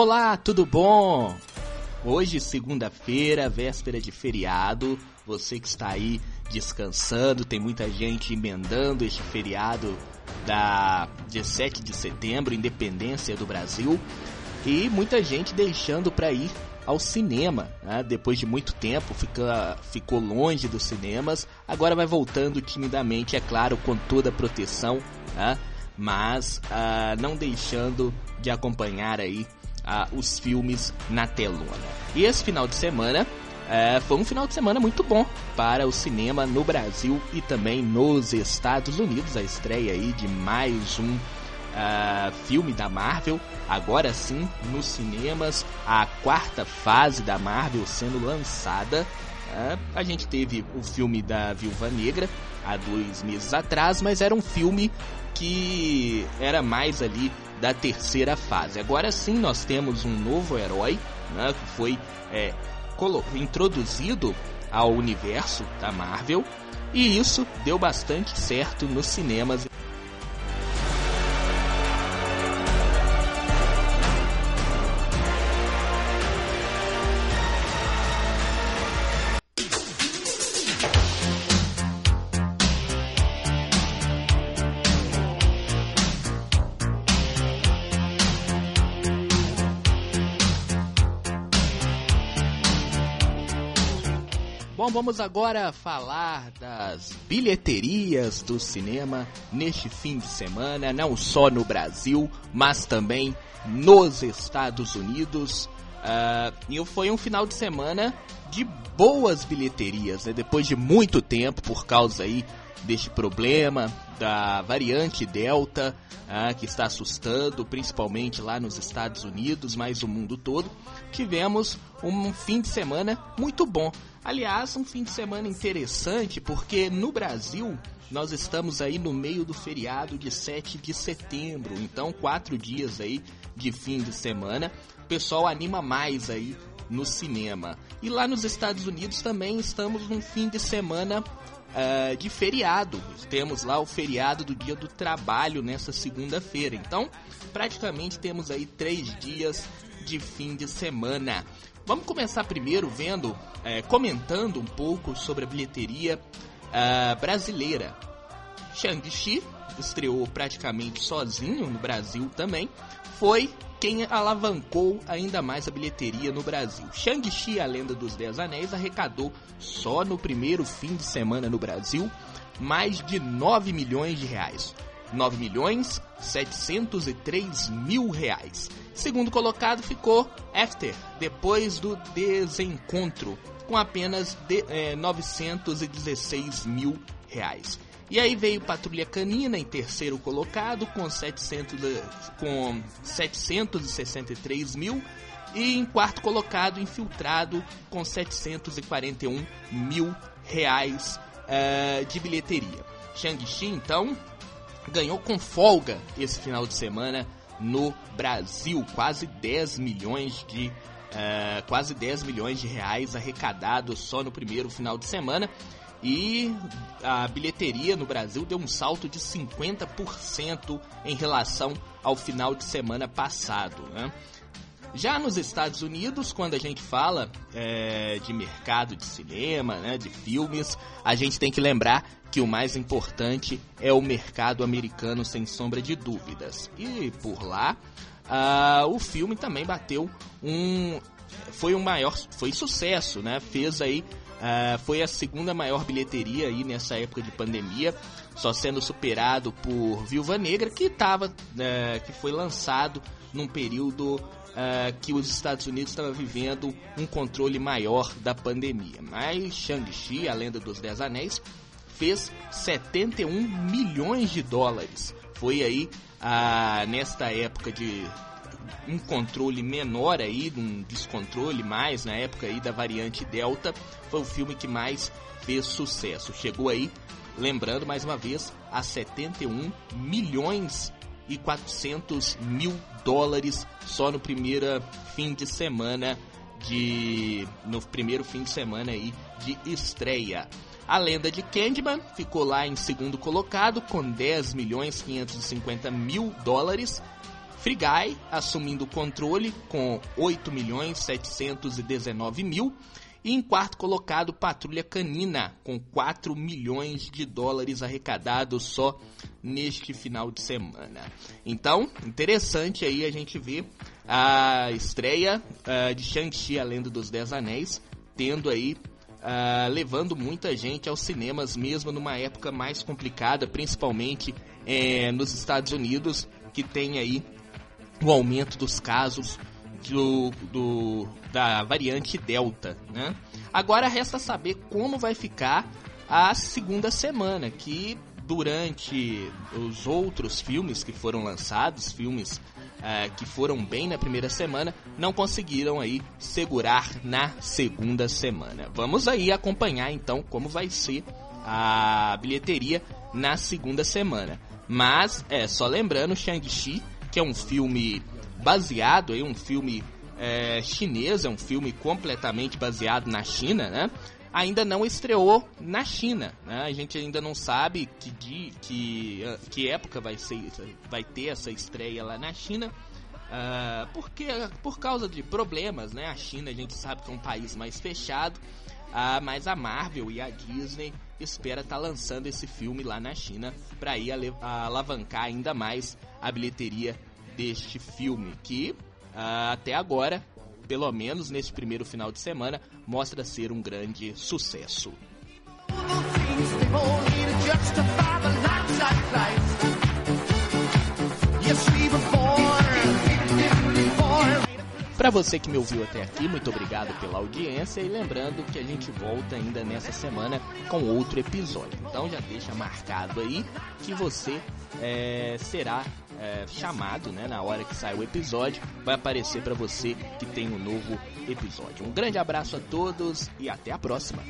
Olá, tudo bom? Hoje, segunda-feira, véspera de feriado. Você que está aí descansando, tem muita gente emendando este feriado da 17 de setembro, independência do Brasil, e muita gente deixando para ir ao cinema, né? depois de muito tempo fica, ficou longe dos cinemas, agora vai voltando timidamente, é claro, com toda a proteção, né? mas uh, não deixando de acompanhar aí os filmes na telona. E esse final de semana uh, foi um final de semana muito bom para o cinema no Brasil e também nos Estados Unidos, a estreia aí de mais um uh, filme da Marvel, agora sim nos cinemas, a quarta fase da Marvel sendo lançada. Uh, a gente teve o filme da Viúva Negra há dois meses atrás, mas era um filme que era mais ali da terceira fase. Agora sim nós temos um novo herói né, que foi é, introduzido ao universo da Marvel e isso deu bastante certo nos cinemas Bom, vamos agora falar das bilheterias do cinema neste fim de semana, não só no Brasil, mas também nos Estados Unidos. Uh, e foi um final de semana de boas bilheterias, né? depois de muito tempo, por causa aí deste problema da variante Delta, uh, que está assustando, principalmente lá nos Estados Unidos, mas o mundo todo, tivemos um fim de semana muito bom. Aliás, um fim de semana interessante porque no Brasil nós estamos aí no meio do feriado de 7 de setembro, então quatro dias aí de fim de semana. O pessoal anima mais aí no cinema. E lá nos Estados Unidos também estamos num fim de semana uh, de feriado. Temos lá o feriado do Dia do Trabalho nessa segunda-feira. Então, praticamente temos aí três dias de fim de semana. Vamos começar primeiro vendo, é, comentando um pouco sobre a bilheteria uh, brasileira. Shang-Chi estreou praticamente sozinho no Brasil também. Foi quem alavancou ainda mais a bilheteria no Brasil. Shang-Chi, a Lenda dos Dez Anéis, arrecadou só no primeiro fim de semana no Brasil mais de 9 milhões de reais. 9 milhões 703 mil reais. Segundo colocado ficou After, depois do desencontro, com apenas de, é, 916 mil reais. E aí veio Patrulha Canina em terceiro colocado com, 700, com 763 mil. E em quarto colocado, Infiltrado com 741 mil reais uh, de bilheteria. Shang-Chi, então, ganhou com folga esse final de semana no Brasil, quase 10 milhões de uh, quase 10 milhões de reais arrecadados só no primeiro final de semana. E a bilheteria no Brasil deu um salto de 50% em relação ao final de semana passado. Né? Já nos Estados Unidos, quando a gente fala é, de mercado de cinema, né, de filmes, a gente tem que lembrar que o mais importante é o mercado americano, sem sombra de dúvidas. E por lá, uh, o filme também bateu um. Foi um maior. Foi sucesso, né? Fez aí. Uh, foi a segunda maior bilheteria aí nessa época de pandemia, só sendo superado por Viúva Negra, que tava, uh, que foi lançado num período uh, que os Estados Unidos estavam vivendo um controle maior da pandemia. Mas Shang-Chi, a Lenda dos Dez Anéis, fez 71 milhões de dólares. Foi aí uh, nesta época de um controle menor aí, um descontrole mais na época aí da variante Delta, foi o filme que mais fez sucesso. Chegou aí, lembrando mais uma vez, a 71 milhões e 400 mil dólares só no primeiro fim de semana de no primeiro fim de semana aí de estreia. A lenda de Candyman ficou lá em segundo colocado com 10 milhões 550 mil dólares. Free Guy assumindo o controle com 8 milhões 719 mil. E em quarto colocado, Patrulha Canina, com 4 milhões de dólares arrecadados só neste final de semana. Então, interessante aí a gente ver a estreia uh, de Shang-Chi, a Lenda dos Dez Anéis, tendo aí Uh, levando muita gente aos cinemas, mesmo numa época mais complicada, principalmente eh, nos Estados Unidos, que tem aí o aumento dos casos do, do, da variante Delta. Né? Agora resta saber como vai ficar a segunda semana, que durante os outros filmes que foram lançados, filmes é, que foram bem na primeira semana, não conseguiram aí segurar na segunda semana. Vamos aí acompanhar então como vai ser a bilheteria na segunda semana. Mas é só lembrando Shang-Chi, que é um filme baseado em um filme é, chinês, é um filme completamente baseado na China, né? ainda não estreou na China. Né? A gente ainda não sabe que, de, que, que época vai, ser, vai ter essa estreia lá na China. Uh, porque por causa de problemas, né? A China a gente sabe que é um país mais fechado, uh, mas a Marvel e a Disney espera estar tá lançando esse filme lá na China para ir alavancar ainda mais a bilheteria deste filme que uh, até agora pelo menos neste primeiro final de semana, mostra ser um grande sucesso. Para você que me ouviu até aqui, muito obrigado pela audiência e lembrando que a gente volta ainda nessa semana com outro episódio. Então já deixa marcado aí que você é, será é, chamado, né, na hora que sai o episódio, vai aparecer para você que tem um novo episódio. Um grande abraço a todos e até a próxima.